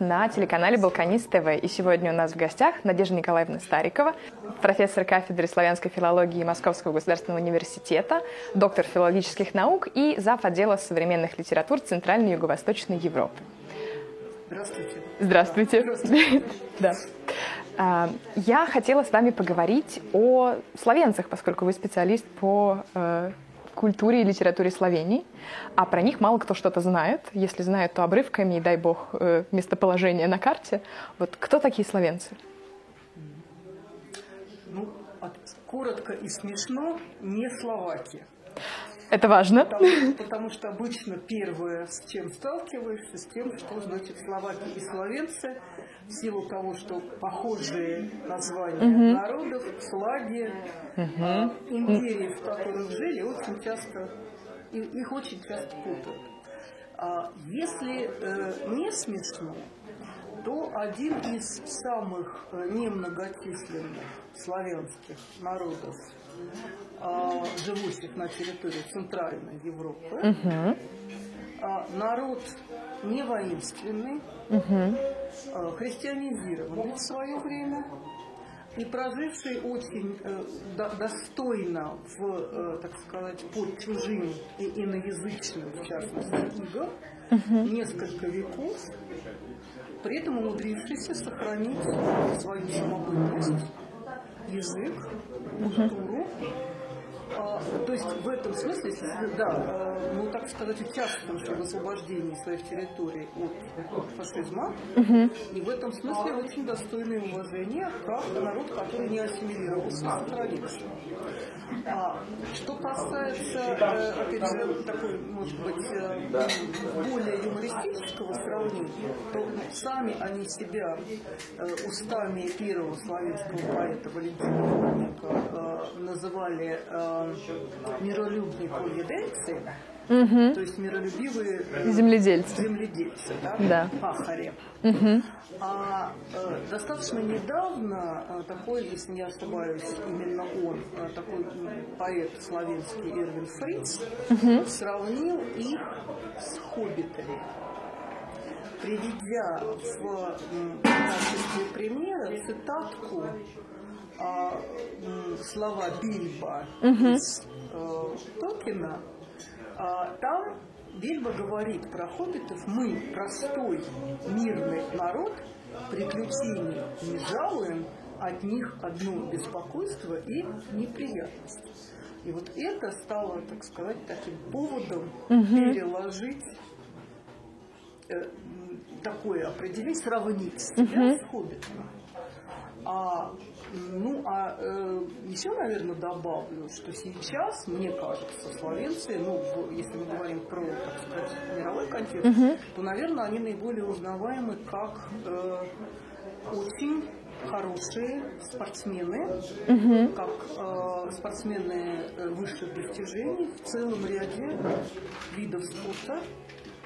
на телеканале «Балканист ТВ». И сегодня у нас в гостях Надежда Николаевна Старикова, профессор кафедры славянской филологии Московского государственного университета, доктор филологических наук и зав. отдела современных литератур Центральной и Юго-Восточной Европы. Здравствуйте. Здравствуйте. Здравствуйте. Да. А, Я хотела с вами поговорить о словенцах, поскольку вы специалист по э, культуре и литературе Словении, а про них мало кто что-то знает. Если знают, то обрывками, и дай бог, э, местоположение на карте. Вот кто такие словенцы? Ну, от- коротко и смешно, не словаки. Это важно. Потому, потому что обычно первое, с чем сталкиваешься, с тем, что значит словаки и словенцы, в силу того, что похожие названия народов, флаги, а, империи, в которых жили, очень часто, их очень часто путают. А если э, не смешно, то один из самых э, немногочисленных славянских народов, а, живущих на территории Центральной Европы, а, народ не воинственный, а, христианизированный в свое время. И проживший очень э, до- достойно в, э, так сказать, под чужим и иноязычным, в частности, игом, несколько веков, при этом умудрившийся сохранить свою самобытность, язык, культуру. А, то есть в этом смысле, да, а, ну так сказать, участвовавший в освобождении своих территорий от фашизма, и в этом смысле очень достойное уважения, как народ, который не ассимилировался сохранился. А, что касается, э, опять же, такой, может быть, э, более юмористического сравнения, то сами они себя э, устами первого славянского поэта Валентина э, называли э, миролюбные полидельцы, то есть миролюбивые э, Земледельцы. земледельцы, да, Да. пахари. А э, достаточно недавно э, такой, если не ошибаюсь, именно он, э, такой поэт славянский Эрвин Фриц, сравнил их с хоббитами приведя в качестве примера цитатку а, слова Бильба из э, Толкина, а, там Бильбо говорит про хоббитов, мы, простой мирный народ, приключений не жалуем, от них одно беспокойство и неприятность. И вот это стало, так сказать, таким поводом переложить э, такое определение, сравнить себя с хоббитом. А, ну, а э, еще, наверное, добавлю, что сейчас, мне кажется, словенцы, ну, в- если мы говорим про, так сказать, мировой контекст, то, наверное, они наиболее узнаваемы как э, очень хорошие спортсмены, как э, спортсмены э, высших достижений в целом ряде видов спорта.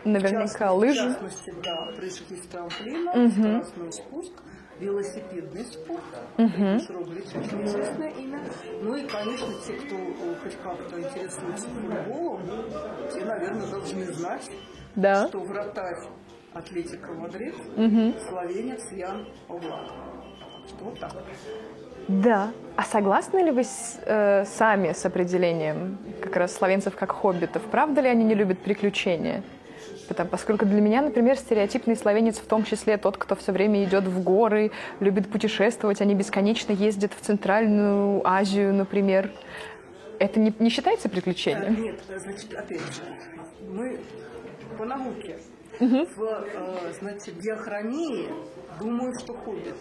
В Наверняка частности- В лыжи. частности, да, прыжки с трамплина, скоростной спуск, велосипедный спорт, Роглич, очень известное имя. Ну и, конечно, те, кто э, хоть как-то интересуется футболом, те, наверное, должны знать, Да. что вратарь Атлетика Мадрид словенец Ян Облак. Что вот так. Да. А согласны ли вы с- э, сами с определением как раз словенцев как хоббитов? Правда ли они не любят приключения? Потому, поскольку для меня, например, стереотипный словенец в том числе тот, кто все время идет в горы, любит путешествовать, они бесконечно ездят в Центральную Азию, например. Это не, не считается приключением? Нет, э, значит, опять же, мы по науке. В э, значит, диахронии думаю, что хоббиты.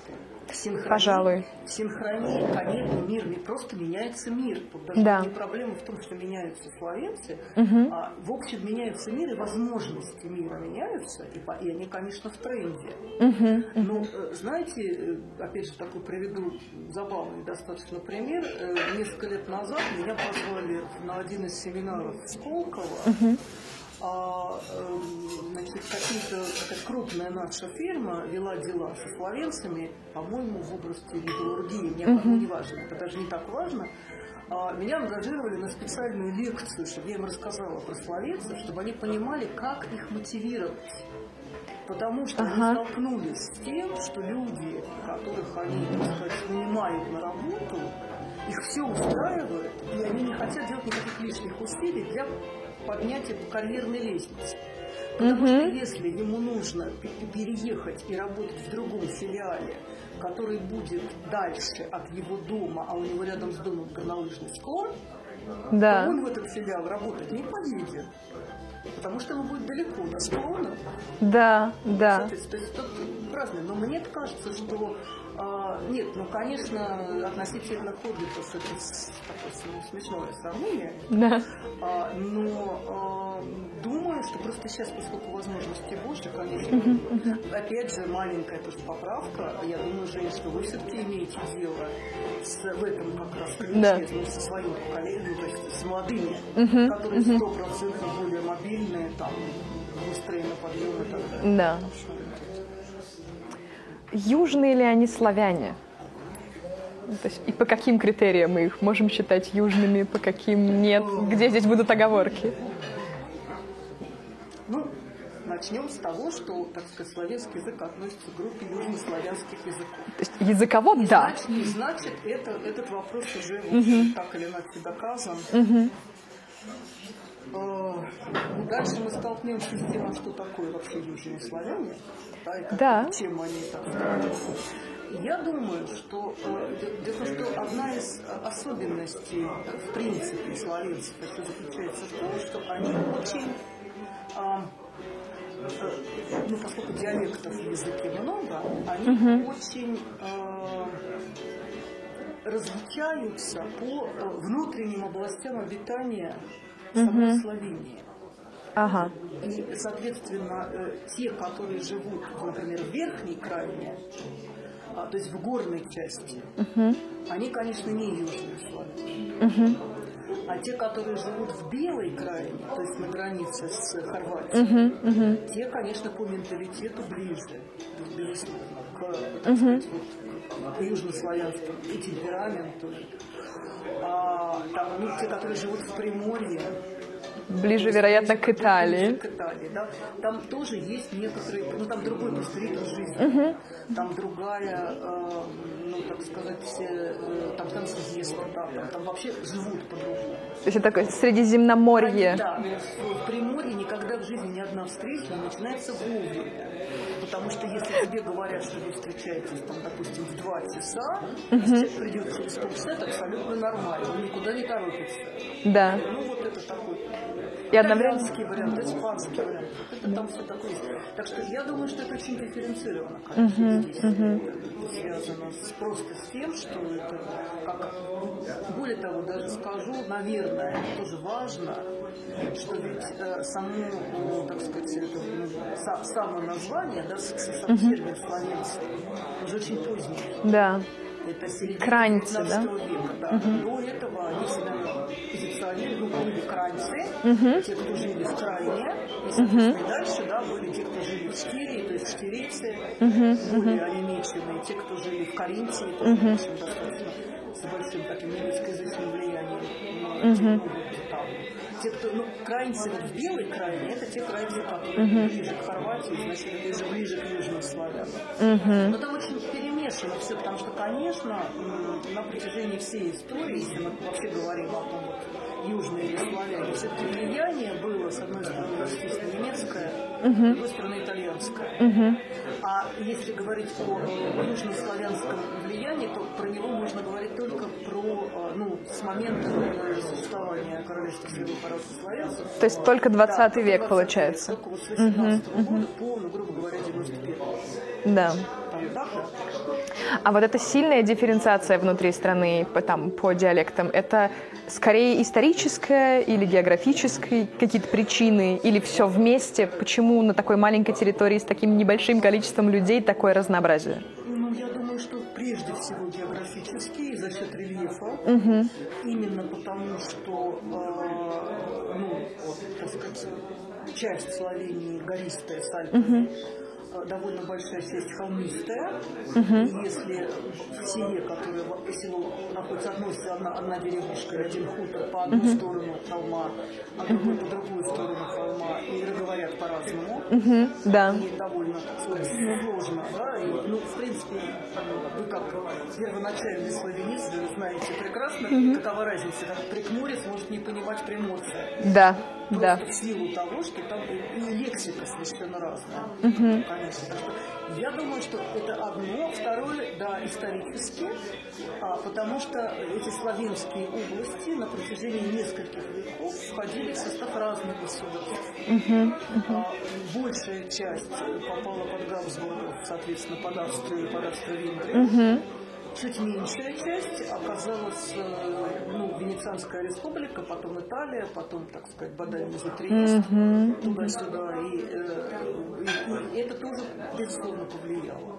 В синхронии, Пожалуй. В синхронии, конечно, мир не просто меняется мир. Даже Да. не проблема в том, что меняются словенцы, а в общем меняется мир, и возможности мира меняются, и, по- и они, конечно, в тренде. Ну, э, знаете, э, опять же, такой приведу забавный достаточно пример. Э, Несколько лет назад меня позвали на один из семинаров Сколково. А, эм, значит, какие-то крупная наша фирма вела дела со словенцами, по-моему, в области металлургии, мне uh не важно, это даже не так важно. А, Меня ангажировали на специальную лекцию, чтобы я им рассказала про словенцев, чтобы они понимали, как их мотивировать Потому что Ага. они столкнулись с тем, что люди, которых они, так сказать, нанимают на работу, их все устраивает, и они не хотят делать никаких лишних усилий для поднятия по карьерной лестнице. Потому что если ему нужно пе- переехать и работать в другом филиале, который будет дальше от его дома, а у него рядом с домом горнолыжный склон, Да. он в этот филиал работать не поедет. Потому что ему будет далеко до склона. Да, да. Соответственно, то есть тут разные. Но мне кажется, что а, нет, ну, конечно, относительно хоббитов это такое с- смешное сравнение. Да. А, но а, думаю, что просто сейчас, поскольку возможностей больше, конечно, опять же, маленькая тоже поправка. Я думаю, Женя, что вы все-таки имеете дело с, в этом как раз ключе, Да. ну, со своим поколением, то есть с молодыми, которые сто процентов более мобильные, там, быстрее на подъем и так далее. Да. Южные ли они славяне? Ну, То есть и по каким критериям мы их можем считать южными, по каким нет? Где здесь будут оговорки? Ну, начнем с того, что, так сказать, славянский язык относится к группе южнославянских языков. То есть языково да. Значит, и значит, это, этот вопрос уже общем, так или иначе доказан. Ну, Дальше мы столкнемся с тем, а что такое вообще южные славяне, да, и Да. чем они так. Я думаю, что э, де- дело что одна из э, особенностей, э, в принципе, славянцев это заключается в том, что они очень а, э, ну, поскольку диалектов в языке много, они очень э, различаются по э, внутренним областям обитания самой Словении. Ага. И, соответственно, э, те, которые живут, например, в верхней крайне, а, то есть в горной части, они, конечно, не южные славяне. А те, которые живут в белой крайне, то есть на границе с Хорватией, те, конечно, по менталитету ближе, безусловно, к, сказать, вот, к южнославянскому и темпераменту. А, там, ну, те, которые живут в Приморье, Ближе, вероятно, к Италии. к Италии, да. Там тоже есть некоторые, ну там другой просто ритм жизни, там другая, э, ну так сказать, все, э, там съезд, да, там, вообще живут по-другому. То есть это такое Средиземноморье. Да, но в, Приморье никогда в жизни ни одна встреча не начинается вовремя. Потому что если тебе говорят, что вы встречаетесь, там, допустим, в два часа, если человек придет через полчаса, это абсолютно нормально, он никуда не торопится. Да. Ну вот это такой И одновременно... итальянский вариант, испанский вариант. Это там все такое. Так что я думаю, что это очень дифференцировано, конечно, здесь. Это связано с, просто с тем, что это как более того, даже скажу, наверное, тоже важно, что ведь э, само, ну, так сказать, это, ну, са- само название, да, сам термин славянство, уже очень поздний. Да. Кранцы, 19 века, да. До этого они себя позиционировали, ну, были кранцы, те, кто жили в крайне, и, соответственно, и дальше, да, были те, кто жили в Штирии, то есть штирийцы, более онемеченные, те, кто жили в Каринтии, тоже, в общем, достаточно с большим таким немецкоязычным влиянием, ну, те, кто ну, крайнцы вот в белой крайне, это те крайнцы, которые ближе к Хорватии, значит, это уже ближе к южным славянам. Но там очень перемешано все, потому что, конечно, на протяжении всей истории, если мы вообще говорим о том, вот, южные славяне, все-таки влияние было, с одной стороны, естественно, немецкое, с другой стороны, итальянское. А если говорить о э, южнославянском влиянии, то про него можно говорить только про, э, ну, с момента э, существования королевства славянцев. То есть только 20 Да, век 20 получается. Только вот с 18 года по, ну, грубо говоря, 91 Да. А вот эта сильная дифференциация внутри страны по, там, по диалектам, это скорее историческая или географическая какие-то причины, или все вместе? Почему на такой маленькой территории с таким небольшим количеством людей такое разнообразие? Ну, я думаю, что прежде всего географически и за счет рельефа. Именно потому, что, э, ну, вот, так сказать, часть Словении гористая с Альпами. Довольно большая часть холмистая. И если в селе, которое по селу находится одной, одна, одна деревушка, один хутор по одну сторону холма, а другой по другую сторону холма, и говорят по-разному, Да. и довольно сложно, да, и, ну, в принципе, вы как первоначальный славянист, вы знаете прекрасно, какова разница, как прикморец может не понимать приморца. Да, Просто да. в силу того, что там и лексика совершенно разная. Конечно. Так что я думаю, что это одно. Второе, да, исторически, а, потому что эти славянские области на протяжении нескольких веков входили в состав разных государств. А, большая часть попала под Габсбургов, соответственно, под Австрию и под Австро-Венгрию. Чуть меньшая часть оказалась э, ну, Венецианская республика, потом Италия, потом, так сказать, Бадальный Триест, туда-сюда. И, э, и- и это тоже, безусловно, повлияло.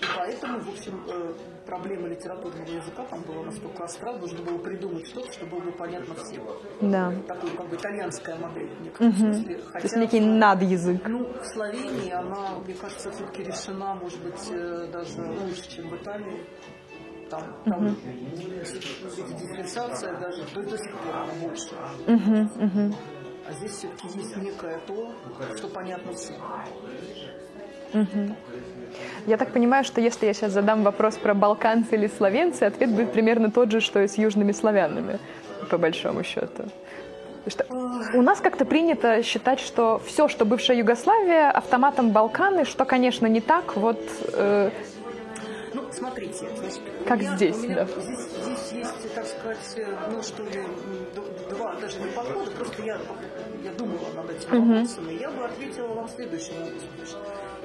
И поэтому, в общем, э, проблема литературного языка там была настолько остра, нужно было придумать что-то, что было бы понятно всем. Да. Такая как бы итальянская модель в некотором смысле. То есть Хотя- некий надязык. ну, в Словении она, мне кажется, все-таки решена, может быть, э, даже лучше, чем в Италии. Там, там эта дифференциация даже до, до сих пор больше. А здесь все-таки есть некое то, что понятно всем. Я так понимаю, что если я сейчас задам вопрос про балканцы или словенцы, ответ будет примерно тот же, что и с южными славянами, по большому счету. Что у нас как-то принято считать, что все, что бывшая Югославия, автоматом Балканы, что, конечно, не так. Вот э, смотрите, значит, Как меня- здесь, меня да. Здесь, здесь есть, так сказать, ну что ли, два даже не подхода, просто я, я думала над этим вопросом, и я бы ответила вам следующим образом.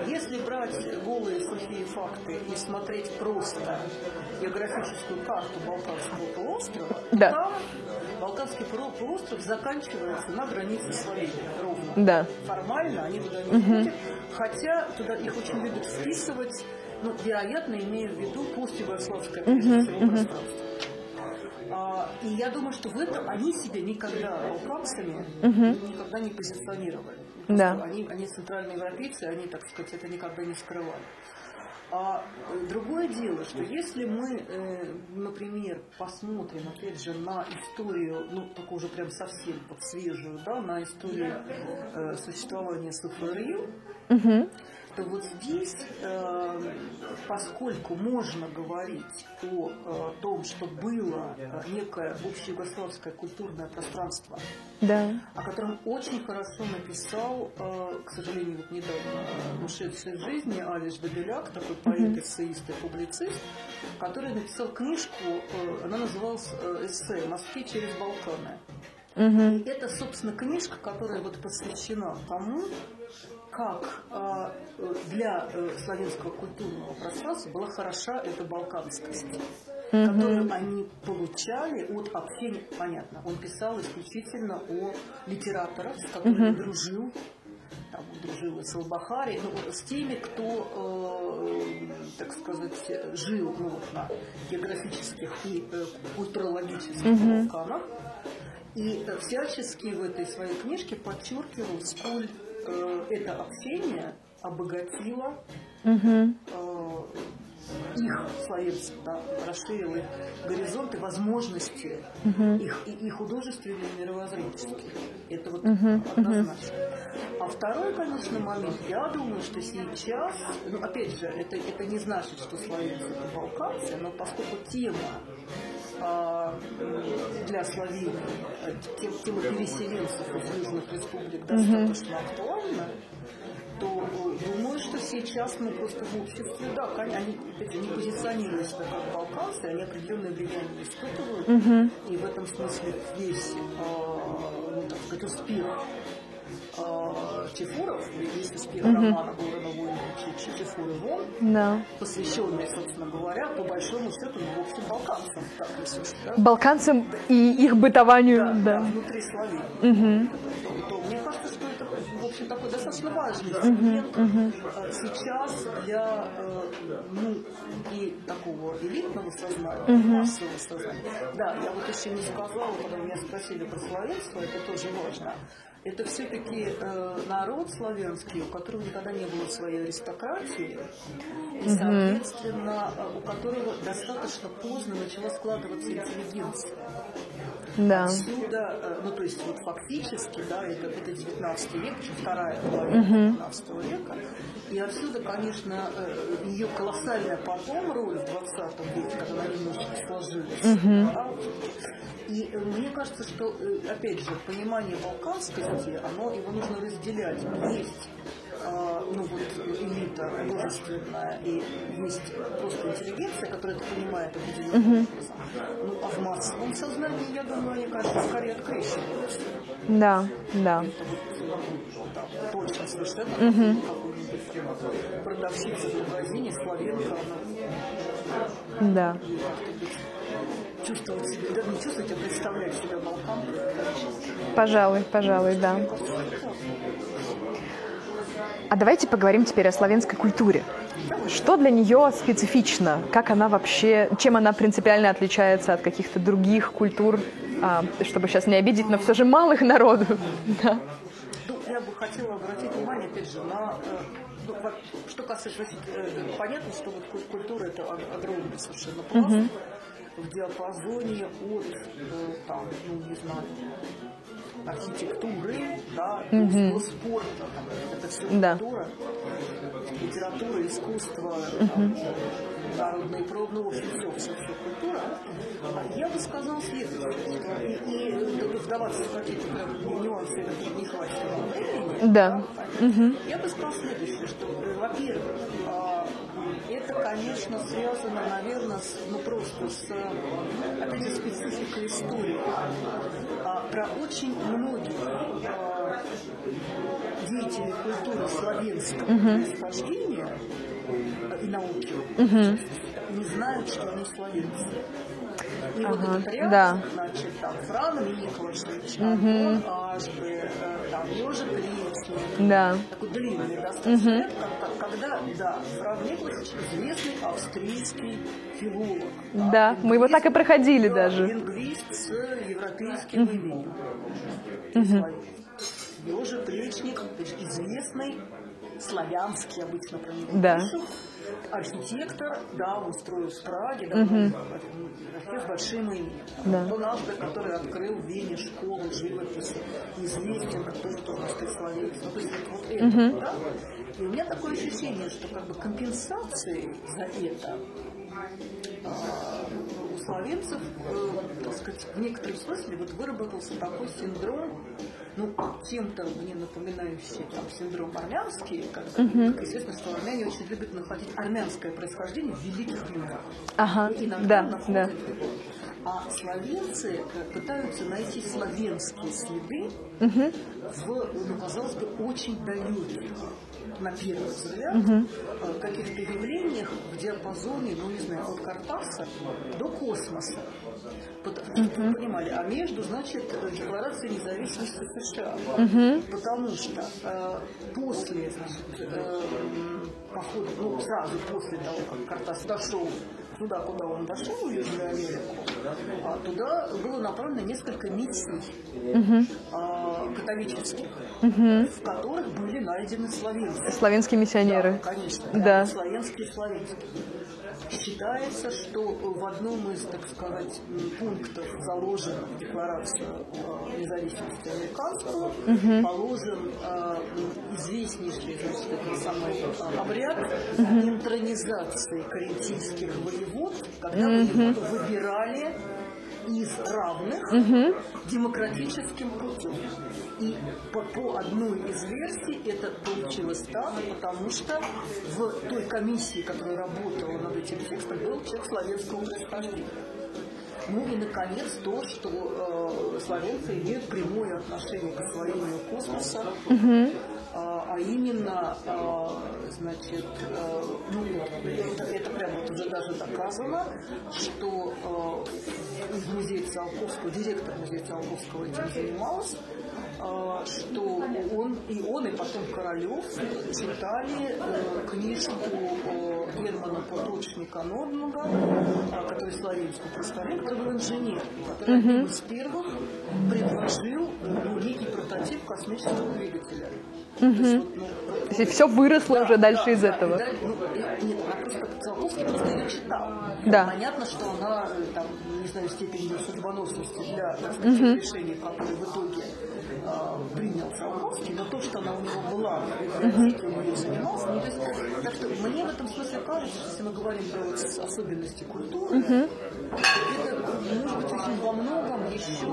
Если брать голые сухие факты и смотреть просто географическую карту Балканского полуострова, Да. там Балканский полу- полуостров заканчивается на границе Словении ровно. да. Формально они туда не входят, хотя туда их очень любят вписывать, ну, вероятно, имея в виду всего пространство. А, и я думаю, что в этом они себя никогда балканцами никогда не позиционировали. Да. Они, они центральноевропейцы, они, так сказать, это никогда не скрывали. А другое дело, что если мы, э, например, посмотрим, опять же, на историю, ну, такую уже прям совсем вот свежую, да, на историю э, существования СФРЮ, то вот здесь, э, поскольку можно говорить о э, том, что было э, некое общеюгославское культурное пространство, Да. о котором очень хорошо написал, э, к сожалению, вот недавно ушедший из жизни Алиш Бабеляк, такой поэт, эссеист и публицист, который написал книжку, она называлась «Эссе. Москве через Балканы». И это, собственно, книжка, которая вот посвящена тому, как э, для э, славянского культурного пространства была хороша эта балканскость, которую они получали от общения. Понятно, он писал исключительно о литераторах, с которыми дружил, там дружил с Албахари, ну, с теми, кто, э, так сказать, жил ну, вот, на географических и э, культурологических Балканах. И э, всячески в этой своей книжке подчеркивал, сколь э, это общение обогатило э, их словенцев, да, расширило их горизонты, возможности их и, и художественные, и мировоззренческие. Это вот однозначно. А второй, конечно, момент, я думаю, что сейчас, ну, опять же, это, это не значит, что словенцы это балканцы, но поскольку тема а, для Словении, э, тем- тема переселенцев из южных республик достаточно актуальна, то э, думаю, что сейчас мы просто в обществе, да, они, не позиционируют себя как балканцы, они определенное влияние испытывают, и в этом смысле весь, э, ну, так сказать, успех э, Чефуров, весь успех романа Горана Воина Чефуры вон, Да. посвященный, собственно говоря, по большому счету, в общем, балканцам, так, если да, Балканцам и их бытованию, да, да. внутри Словении. То, то мне кажется, что это, в общем, такой достаточно важный сегмент э, сейчас для, э, ну, и такого элитного сознания, массового сознания. Да, я вот еще не сказала, когда меня спросили про словенство, это тоже важно. Это все-таки э, народ славянский, у которого никогда не было своей аристократии, и, соответственно, э, у которого достаточно поздно начала складываться интеллигенция. Да. Отсюда, э, ну то есть вот фактически, да, это, это 19 век, еще вторая половина 19 века, и отсюда, конечно, э, ее колоссальная потом роль в 20 веке, когда она немножечко сложилась. Да, и э, мне кажется, что, э, опять же, понимание балканскости, оно, его нужно разделять. Есть а, ну вот элита художественная и есть просто интеллигенция, которая это понимает определенным uh-huh. образом. Ну, а в массовом сознании, я думаю, они, кажется, скорее открещиваются. Да, да. Это вот, там, точно совершенно какой-нибудь продавщица в магазине, славянка, она да чувствовать себя, даже не чувствовать, а представлять себя волком. Пожалуй, пожалуй, да. А давайте поговорим теперь о славянской культуре. Что для нее специфично? Как она вообще, чем она принципиально отличается от каких-то других культур, а, чтобы сейчас не обидеть, но все же малых народов? Да. Ну, я бы хотела обратить внимание, опять же, на э, ну, что касается, э, понятно, что вот культура это огромный совершенно пласт. Uh-huh в диапазоне от, э, там, ну, не знаю, архитектуры, да, до спорта. Это все да. культура, литература, искусство, mm-hmm. там, народные пробы, ну, в общем, все, все, все культура. Я бы сказал следующее, что и, и вдаваться в какие-то нюансы не хватит времени. Да. да mm-hmm. Я бы сказал следующее, что, во-первых, а, это, конечно, связано, наверное, с, ну просто с, опять же, спецификой истории. А, про очень многих а, деятелей культуры славянского uh-huh. происхождения и науки uh-huh. не знают, что они славянцы. И ага, вот этот ряд, да. значит, там, Фран Николаевич, угу. Ашбы, э, там, Ежик Речник, да. такой длинный достаточно, угу. Когда, да, Николаевич известный австрийский филолог. Да, да мы его так и проходили да, даже. Лингвист с европейским угу. именем. Речник, то есть известный славянский обычно про него да. пишут, архитектор, да, он строил в Праге, да, угу. с большим именем. Да. Он автор, который открыл в Вене школу живописи, известен как тоже тоже словец. Ну, то есть вот это, угу. да? И у меня такое ощущение, что как бы компенсации за это а, у словенцев, э, так сказать, в некотором смысле вот выработался такой синдром ну, чем-то мне напоминающий там, синдром армянский, как, uh-huh. как известно, что армяне очень любят находить армянское происхождение в великих людях. Ага, иногда да, находят да. А словенцы э, пытаются найти славянские следы uh-huh. в, ну, казалось бы, очень далеких на первый взгляд, угу. каких-то явлениях в диапазоне, ну не знаю, от Картаса до космоса. Чтобы вы понимали, а между, значит, Декларацией независимости США. Угу. Потому что э, после, значит, э, похода, ну, сразу после того, как Картас дошел туда, куда он дошел, в Южную Америку, а туда было направлено несколько миссий угу. а, католических, угу. в которых были найдены славянские. Славянские миссионеры. Да, конечно. Да. Славянские славянские. Считается, что в одном из, так сказать, пунктов, заложенных в Декларацию э, независимости американского, угу. положен э, известнейший значит, этот самый э, обряд угу. интронизации карентийских воевод, когда угу. выбирали из равных угу. демократическим путем. И по, по одной из версий это получилось так, потому что в той комиссии, которая работала над этим текстом, был человек славянского происхождения. Ну и, наконец, то, что э, славянцы имеют прямое отношение к освоению космоса, угу. А, а именно, а, значит, а, ну, это, прямо вот уже даже доказано, что а, из музея Циолковского, директор музея Циолковского этим занимался, а, что он и он, и потом Королев читали э, книжку э, Германа Поточника Нордмага, э, который представитель, который был инженер, который одним из первых предложил некий прототип космического двигателя. Угу. То есть, ну, все выросло да, уже дальше да, из да, этого. Да, ну, нет, она просто Циолковский просто ее читал. Да. Понятно, что она там, не знаю, степень судьбоносности для угу. решений, которые в итоге э, принял Циолковский, но то, что она у него была библиотеке, он ее занимался, ну, то есть, так что мне в этом смысле кажется, что если мы говорим про вот особенности культуры, угу. это может быть очень во многом еще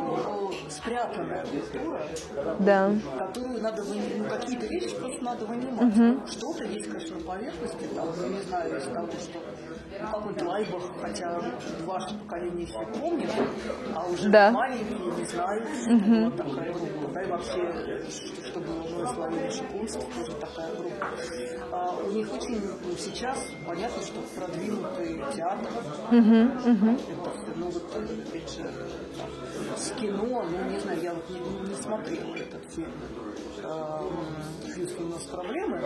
спрятанная культура, да. которую надо вынимать, ну, какие-то вещи просто надо вынимать. Угу. Что-то есть, конечно, на поверхности, там, ну, не знаю, из того, что ну, какой-то лайбах, хотя ваше поколение еще помнит, а уже да. маленькие не знают, угу. вот такая группа. Да, и вообще, что было Славяне Шикунств, тоже такая группа. А у них очень ну, сейчас понятно, что продвинутый театр. Угу, угу. Это, ну вот, опять же, с кино, ну не знаю, я вот не, не смотрела этот фильм. Фьюз у нас проблемы.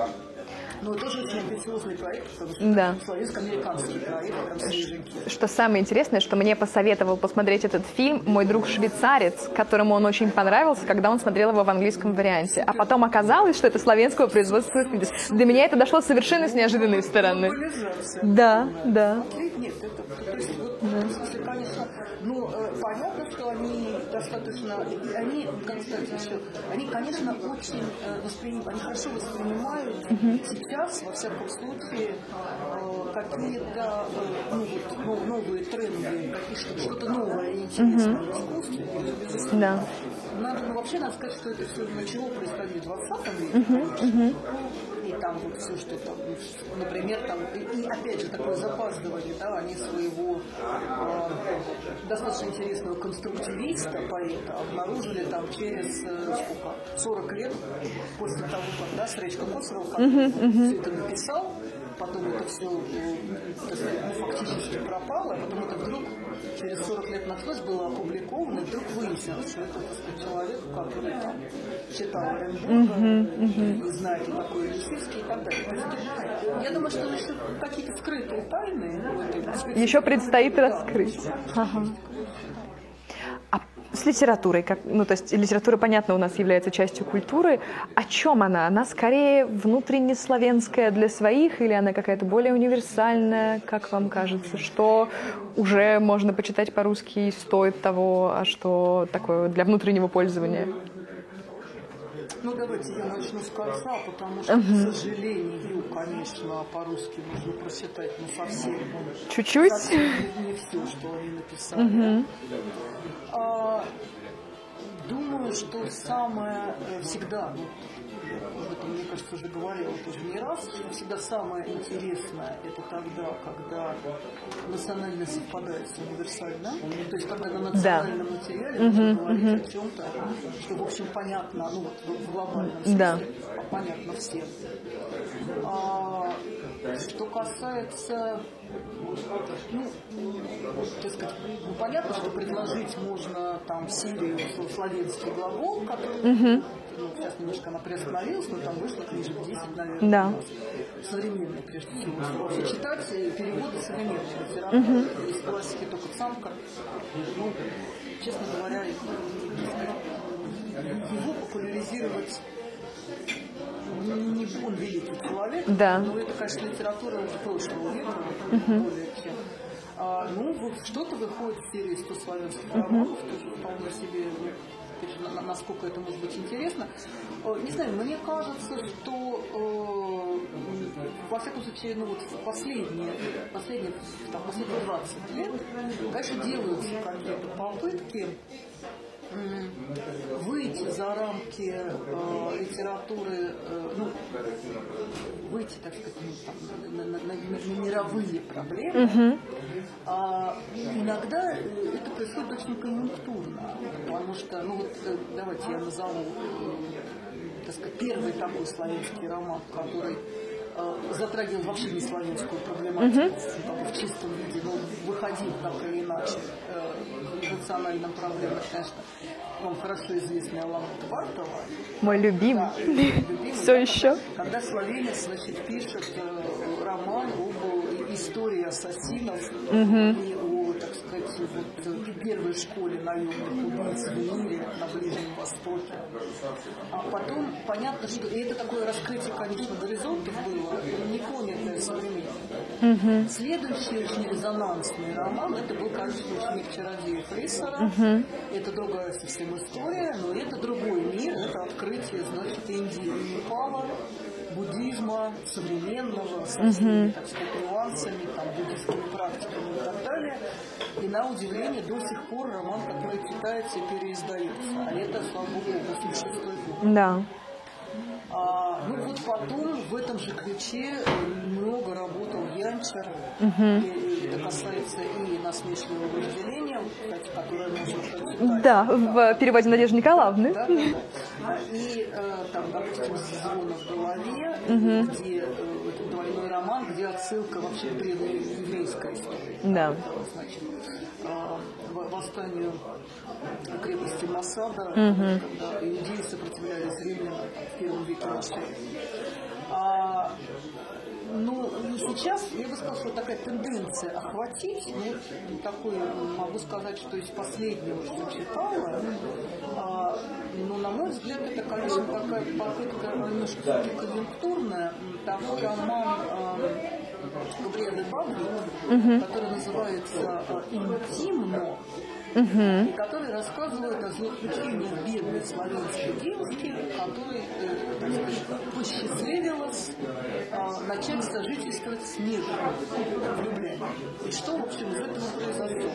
Но тоже очень амбициозный проект, потому что да. славянско-американский проект, прям свеженький. Что самое интересное, что мне посоветовал посмотреть этот фильм мой друг швейцарец, которому он очень понравился, когда он смотрел его в английском варианте. А потом оказалось, что это славянского производства. Для меня это дошло совершенно с неожиданной стороны. Да, да. Нет, это, то есть, вот, да. в смысле, конечно, ну, э, понятно, что они достаточно, они, как сказать еще, они, конечно, очень э, воспринимают, они хорошо воспринимают угу. Сейчас, во всяком случае, э, какие-то ну, вот, новые тренды, что-то новое и интересное угу. в искусстве. Да. Надо, ну, вообще надо сказать, что это все начало происходить в 20 веке, угу. Угу там вот все, что там, например, там, и, и опять же такое запаздывание, да, они своего э, достаточно интересного конструктивиста, поэта, обнаружили там через э, сколько, 40 лет после того, как, да, Сречка Косарев, как uh-huh, uh-huh. все это написал, потом это все ну, фактически пропало, а потом это вдруг через 40 лет нашлось, было опубликовано, и вдруг выяснилось, что это сказать, человек, который там читал Оренбурга, знает, кто такой Лисицкий и так далее. Есть, я думаю, что еще какие-то скрытые тайны. Еще предстоит раскрыть. Ага с литературой, как, ну, то есть литература, понятно, у нас является частью культуры. О чем она? Она скорее внутренне славянская для своих или она какая-то более универсальная, как вам кажется? Что уже можно почитать по-русски и стоит того, а что такое для внутреннего пользования? Ну, давайте я начну с конца, потому что, uh-huh. к сожалению, конечно, по-русски можно прочитать, но совсем... Чуть-чуть? Совсем не, все, что они написали. Uh-huh. А, думаю, что самое э, всегда, ну, об этом, мне кажется, уже говорила тоже не раз, что всегда самое интересное это тогда, когда национально совпадает с универсальным, то есть когда на национальном да. материале можно угу, говорить угу. о чем-то, что, в общем, понятно, ну вот в глобальном смысле, да. понятно всем. А, что касается ну, так сказать, ну, понятно, что предложить можно там серию славянский глагол, который угу. ну, сейчас немножко она приостановилась, но там вышло книжек 10, наверное. Да. Современные, прежде всего. Читать переводы современной литературы. Угу. Из классики только самка. Ну, честно говоря, его популяризировать не он великий человек, да. но это, конечно, литература прошлого века, uh-huh. более чем. А, ну, вот что-то выходит в серии 100 славянских романов, тоже вполне себе, ну, насколько это может быть интересно. Э, не знаю, мне кажется, что э, во всяком случае, ну вот в последние, последние, там, последние 20 лет, конечно, делаются какие-то попытки выйти за рамки э, литературы, э, ну, выйти, так сказать, ну, там, на, на, на, на мировые проблемы, угу. а, иногда это происходит очень конъюнктурно, потому что, ну вот, э, давайте я назову, э, так сказать, первый такой славянский роман, который э, затрагивал вообще не славянскую проблематику uh-huh. в чистом виде, но выходил так или иначе в национальном проблемах, конечно, вам хорошо известная Алана Твартова, Мой любимый. Да, любимый, Все да, еще. Когда словенец, значит, пишет э, роман об истории ассасинов и о, так сказать, вот, э, первой школе наемных убийц в мире на Ближнем Востоке. А потом понятно, что и это такое раскрытие, конечно, горизонтов было, не понятое современниками. Следующий очень резонансный роман, это был, конечно, ученик чародея Фрейсера. Это другая совсем история, но это другой мир, это открытие, значит, Индии Непала, буддизма современного, со всеми, так сказать, нюансами, там, буддийскими практиками и так далее. И на удивление до сих пор роман, который читается и переиздается. А это, слава богу, 86 год. Да. А, ну вот потом в этом же ключе много работал Янчер. И, и это касается и насмешливого вожделения, кстати, которое можно прочитать. Да, в переводе Надежды Николаевны. Да, да, да. И э, там, допустим, «Звон в голове», где э, это двойной роман, где отсылка вообще к еврейской истории. Да. Значит, восстанию крепости Масада, когда иудеи сопротивлялись римлянам в первом веке нашей. А, ну, сейчас, я бы сказала, что такая тенденция охватить, ну, такой, могу сказать, что из последнего, что читала, а, ну, на мой взгляд, это, конечно, такая попытка немножко конъюнктурная, там роман а, Габриэлы Багли, который называется а, «Интимно», и который рассказывает о злоключениях бедной славянской девушки, которой, э, посчастливилось а, начать сожительствовать с негром в Любляне. И что, в общем, из этого произошло?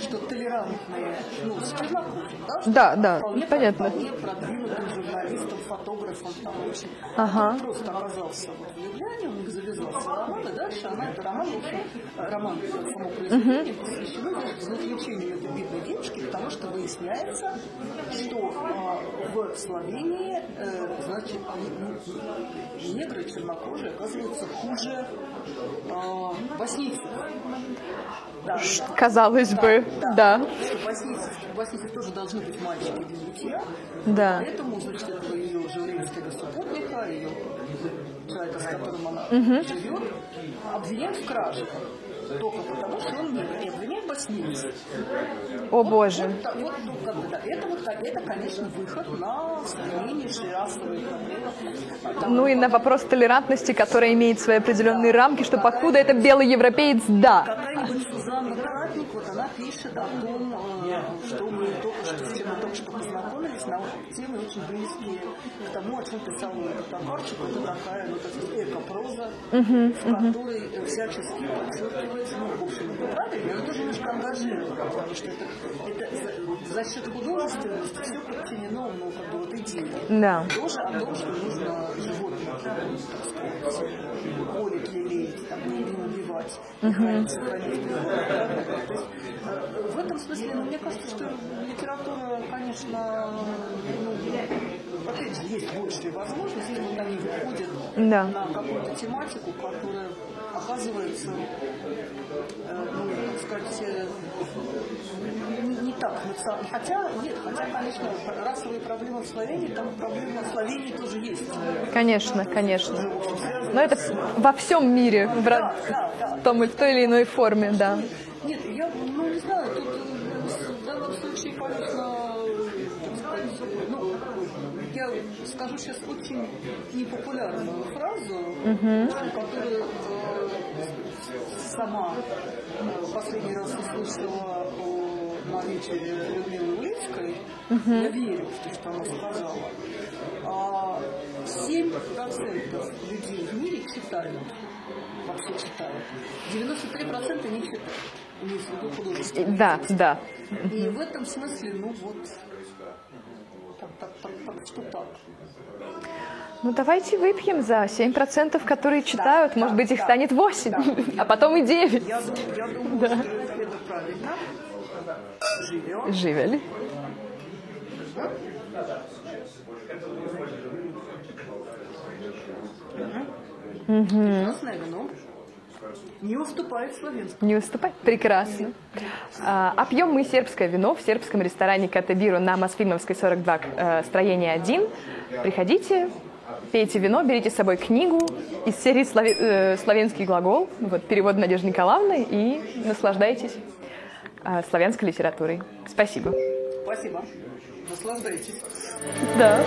Что толерантные, ну, с чернокожим, да? Да, да, вполне, понятно. Вполне продвинутым журналистом, фотографом, там, очень. Ага. Он просто оказался вот в Любляне, них завязался роман, и дальше она, это роман, в общем, э, роман э, само произведение, посвящено значит, злоключению этой бедной девушки, потому что выясняется, что а, в Словении, э, значит, негры чернокожие оказываются хуже а, боснийцев. Да. Казалось бы, да. Что боснийцев, боснийцев тоже должны быть мальчики для битья. Да. Поэтому, значит, этого ее журналистского супутника, ее человека, с которым она живет, обвиняют в краже. Только потому, что он обвиняют боснийцев. О боже. Вот, вот, ну, как бы, да, это, вот, это, конечно, выход на современнейшие расовые проблемы. Там Ну и на вопрос толерантности, которая имеет свои определенные рамки, что покуда это белый европеец, да. Какая-нибудь Сузанна Тратник, вот она пишет о том, э, что мы только что, с чем мы только что познакомились, на темы очень близкие к тому, о чем писал Токарчик. Это такая, ну, так сказать, эко-проза, в которой э, всячески подчеркивается, ну, в общем, это правильно, но тоже немножко ангажировано, потому что это, это за, за счет художественности все подчинено, ну, как бы вот идее. Да. Тоже о том, что нужно животных, так сказать, волить, лелеять, там, не, убивать, и хранить, сохранить природу. То есть, э, в этом смысле, ну, мне кажется, что литература, конечно, есть большие возможности, вот они выходят Да. на какую-то тематику, которая оказывается, э, ну, так сказать, э, не, не так национально. Хотя, нет, хотя, конечно, расовые проблемы в Словении, там проблемы в Словении тоже есть. Конечно, конечно. Но это во всем мире, в, ра- в том и в той или иной форме, да. Нет, я, ну, не знаю, тут э, в данном случае, конечно, так сказать, ну, я скажу сейчас очень непопулярную фразу, которую э, сама э, последний раз услышала на вечере Людмилы Улицкой. Я верю в то, что она сказала. А, 7% людей в мире читают вообще читают. 93% не читают. Имеется в виду художественные Да, да. И в этом смысле, ну вот, так, так, так, так, что так. Ну давайте выпьем за 7%, которые читают. да, Может быть, их да, станет 8, да. а потом и 9. Я, дум- я думаю, что это, правильно. Живем. Живель. Прекрасное вино. Не уступает славянскому. Не уступает? Прекрасно. А, а пьем мы сербское вино в сербском ресторане Катабиру на Мосфильмовской 42, э, строение 1. Приходите, пейте вино, берите с собой книгу из серии «Славе, э, «Славянский глагол», вот, перевод Надежды Николаевны, и наслаждайтесь э, славянской литературой. Спасибо. Спасибо. Наслаждайтесь. Да.